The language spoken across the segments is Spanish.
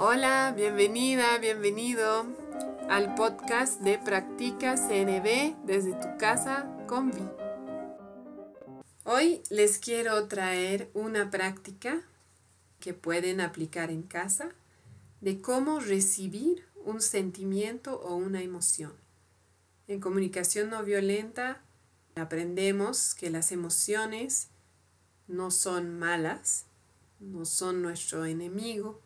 Hola, bienvenida, bienvenido al podcast de Practica CNB desde tu casa con Vi. Hoy les quiero traer una práctica que pueden aplicar en casa de cómo recibir un sentimiento o una emoción. En comunicación no violenta aprendemos que las emociones no son malas, no son nuestro enemigo,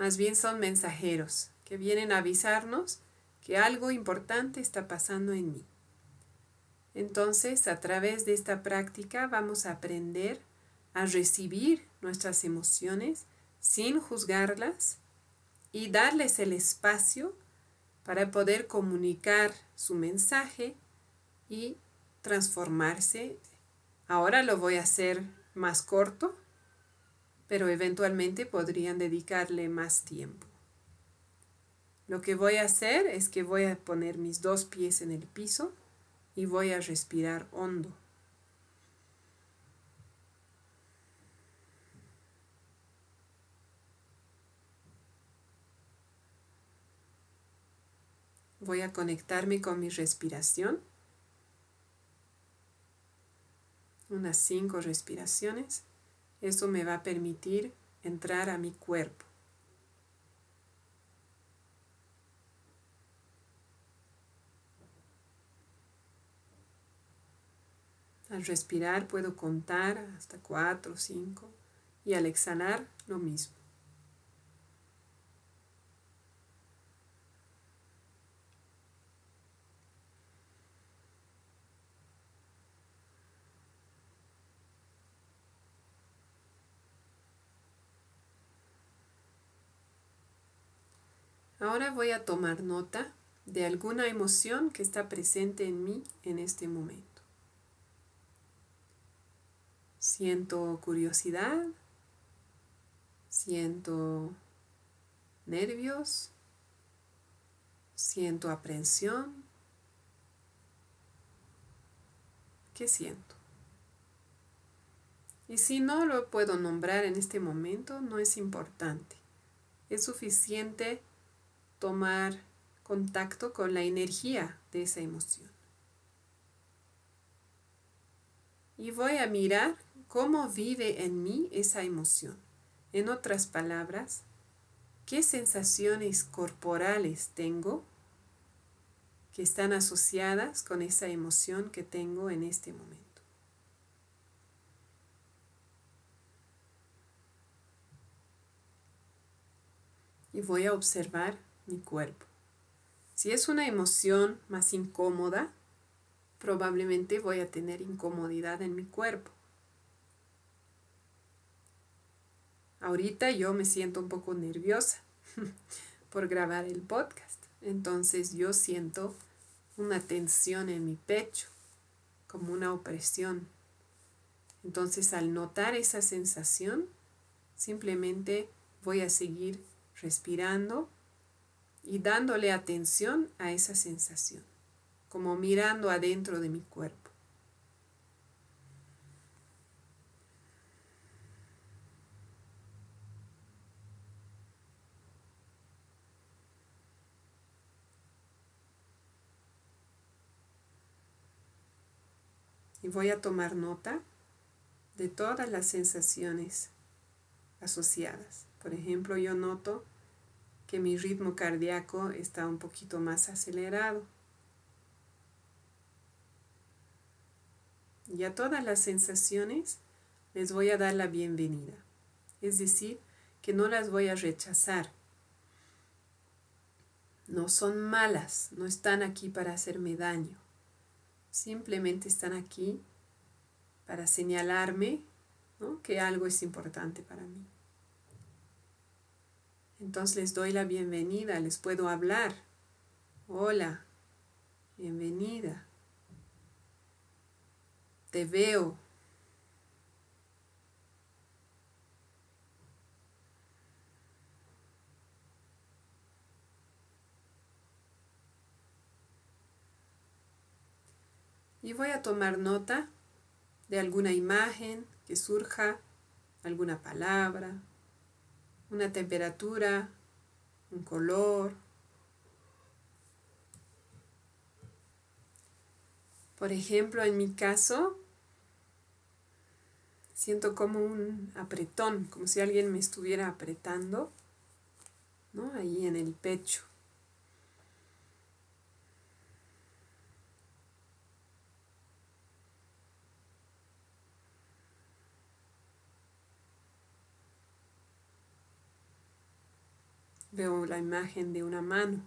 más bien son mensajeros que vienen a avisarnos que algo importante está pasando en mí. Entonces, a través de esta práctica vamos a aprender a recibir nuestras emociones sin juzgarlas y darles el espacio para poder comunicar su mensaje y transformarse. Ahora lo voy a hacer más corto, pero eventualmente podrían dedicarle más tiempo. Lo que voy a hacer es que voy a poner mis dos pies en el piso y voy a respirar hondo. Voy a conectarme con mi respiración. Unas cinco respiraciones. Eso me va a permitir entrar a mi cuerpo. Al respirar puedo contar hasta cuatro o cinco y al exhalar lo mismo. Ahora voy a tomar nota de alguna emoción que está presente en mí en este momento. Siento curiosidad, siento nervios, siento aprensión. ¿Qué siento? Y si no lo puedo nombrar en este momento, no es importante. Es suficiente tomar contacto con la energía de esa emoción. Y voy a mirar cómo vive en mí esa emoción. En otras palabras, qué sensaciones corporales tengo que están asociadas con esa emoción que tengo en este momento. Y voy a observar mi cuerpo. Si es una emoción más incómoda, probablemente voy a tener incomodidad en mi cuerpo. Ahorita yo me siento un poco nerviosa por grabar el podcast. Entonces yo siento una tensión en mi pecho, como una opresión. Entonces al notar esa sensación, simplemente voy a seguir respirando y dándole atención a esa sensación, como mirando adentro de mi cuerpo. Y voy a tomar nota de todas las sensaciones asociadas. Por ejemplo, yo noto que mi ritmo cardíaco está un poquito más acelerado. Y a todas las sensaciones les voy a dar la bienvenida. Es decir, que no las voy a rechazar. No son malas, no están aquí para hacerme daño. Simplemente están aquí para señalarme que algo es importante para mí. Entonces les doy la bienvenida, les puedo hablar. Hola, bienvenida. Te veo. Y voy a tomar nota de alguna imagen que surja, alguna palabra, una temperatura un color. Por ejemplo, en mi caso, siento como un apretón, como si alguien me estuviera apretando, ¿no? Ahí en el pecho. Veo la imagen de una mano.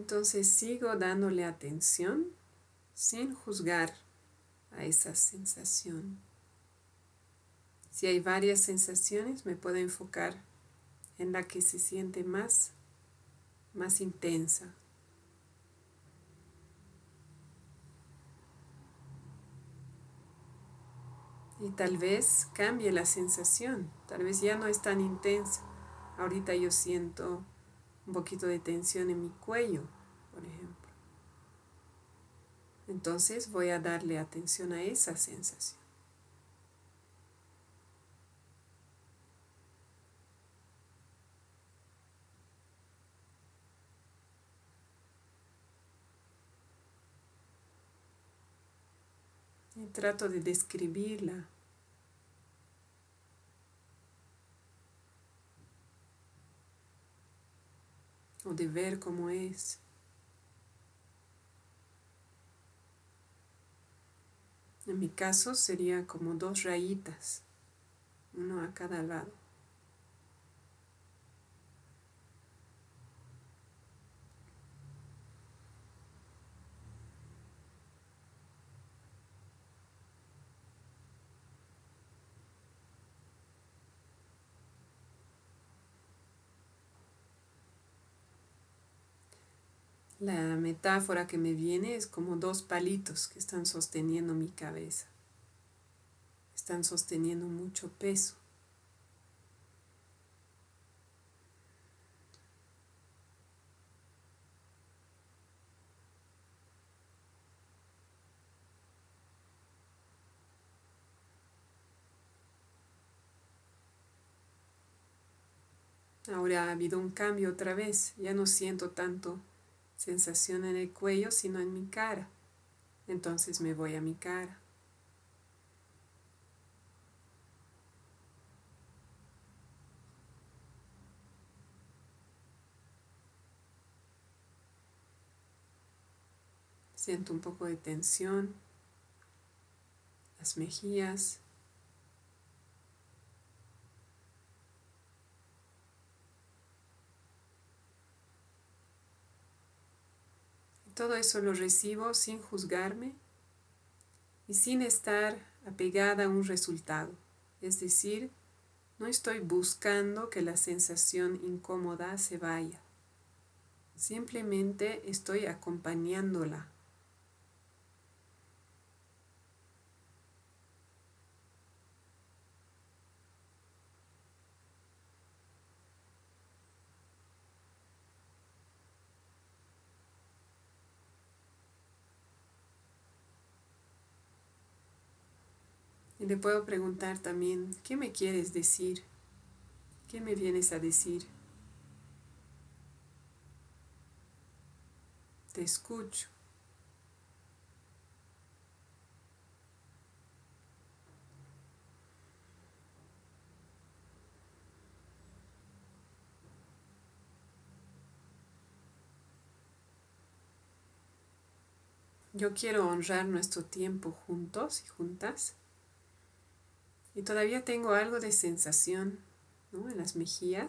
Entonces sigo dándole atención sin juzgar a esa sensación. Si hay varias sensaciones, me puedo enfocar en la que se siente más, más intensa. Y tal vez cambie la sensación, tal vez ya no es tan intensa. Ahorita yo siento un poquito de tensión en mi cuello, por ejemplo. Entonces voy a darle atención a esa sensación. Y trato de describirla o de ver cómo es. En mi caso sería como dos rayitas, uno a cada lado. La metáfora que me viene es como dos palitos que están sosteniendo mi cabeza. Están sosteniendo mucho peso. Ahora ha habido un cambio otra vez, ya no siento tanto sensación en el cuello, sino en mi cara. Entonces me voy a mi cara. Siento un poco de tensión, las mejillas. Todo eso lo recibo sin juzgarme y sin estar apegada a un resultado. Es decir, no estoy buscando que la sensación incómoda se vaya. Simplemente estoy acompañándola. Y le puedo preguntar también, ¿qué me quieres decir? ¿Qué me vienes a decir? Te escucho. Yo quiero honrar nuestro tiempo juntos y juntas y todavía tengo algo de sensación en las mejillas,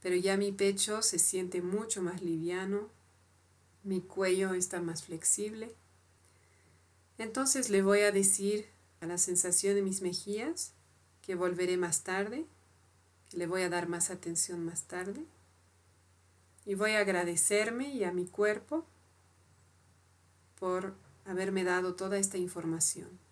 pero ya mi pecho se siente mucho más liviano, mi cuello está más flexible. Entonces le voy a decir a la sensación de mis mejillas que volveré más tarde, que le voy a dar más atención más tarde. Y voy a agradecerme y a mi cuerpo por haberme dado toda esta información.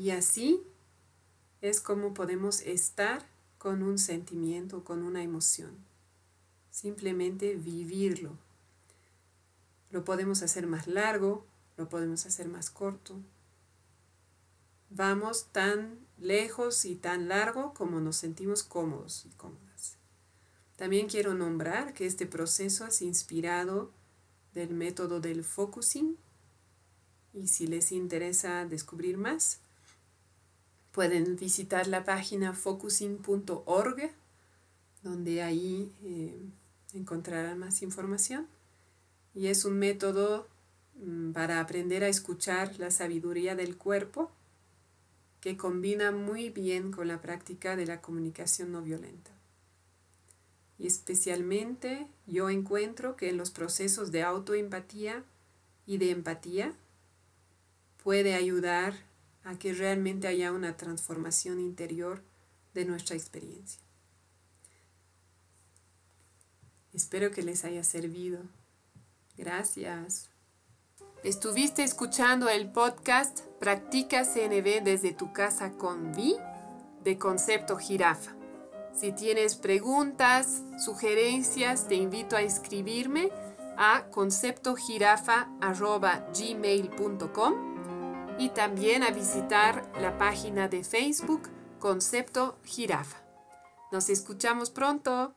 Y así es como podemos estar con un sentimiento, con una emoción. Simplemente vivirlo. Lo podemos hacer más largo, lo podemos hacer más corto. Vamos tan lejos y tan largo como nos sentimos cómodos y cómodas. También quiero nombrar que este proceso es inspirado del método del focusing y si les interesa descubrir más, pueden visitar la página focusing.org donde ahí eh, encontrarán más información. Y es un método mm, para aprender a escuchar la sabiduría del cuerpo que combina muy bien con la práctica de la comunicación no violenta. Y especialmente yo encuentro que en los procesos de autoempatía y de empatía puede ayudar a que realmente haya una transformación interior de nuestra experiencia. Espero que les haya servido. Gracias. Estuviste escuchando el podcast Practica CNB desde tu casa con Vi de Concepto Jirafa. Si tienes preguntas, sugerencias, te invito a escribirme a conceptojirafa.gmail.com y también a visitar la página de Facebook Concepto Jirafa. Nos escuchamos pronto.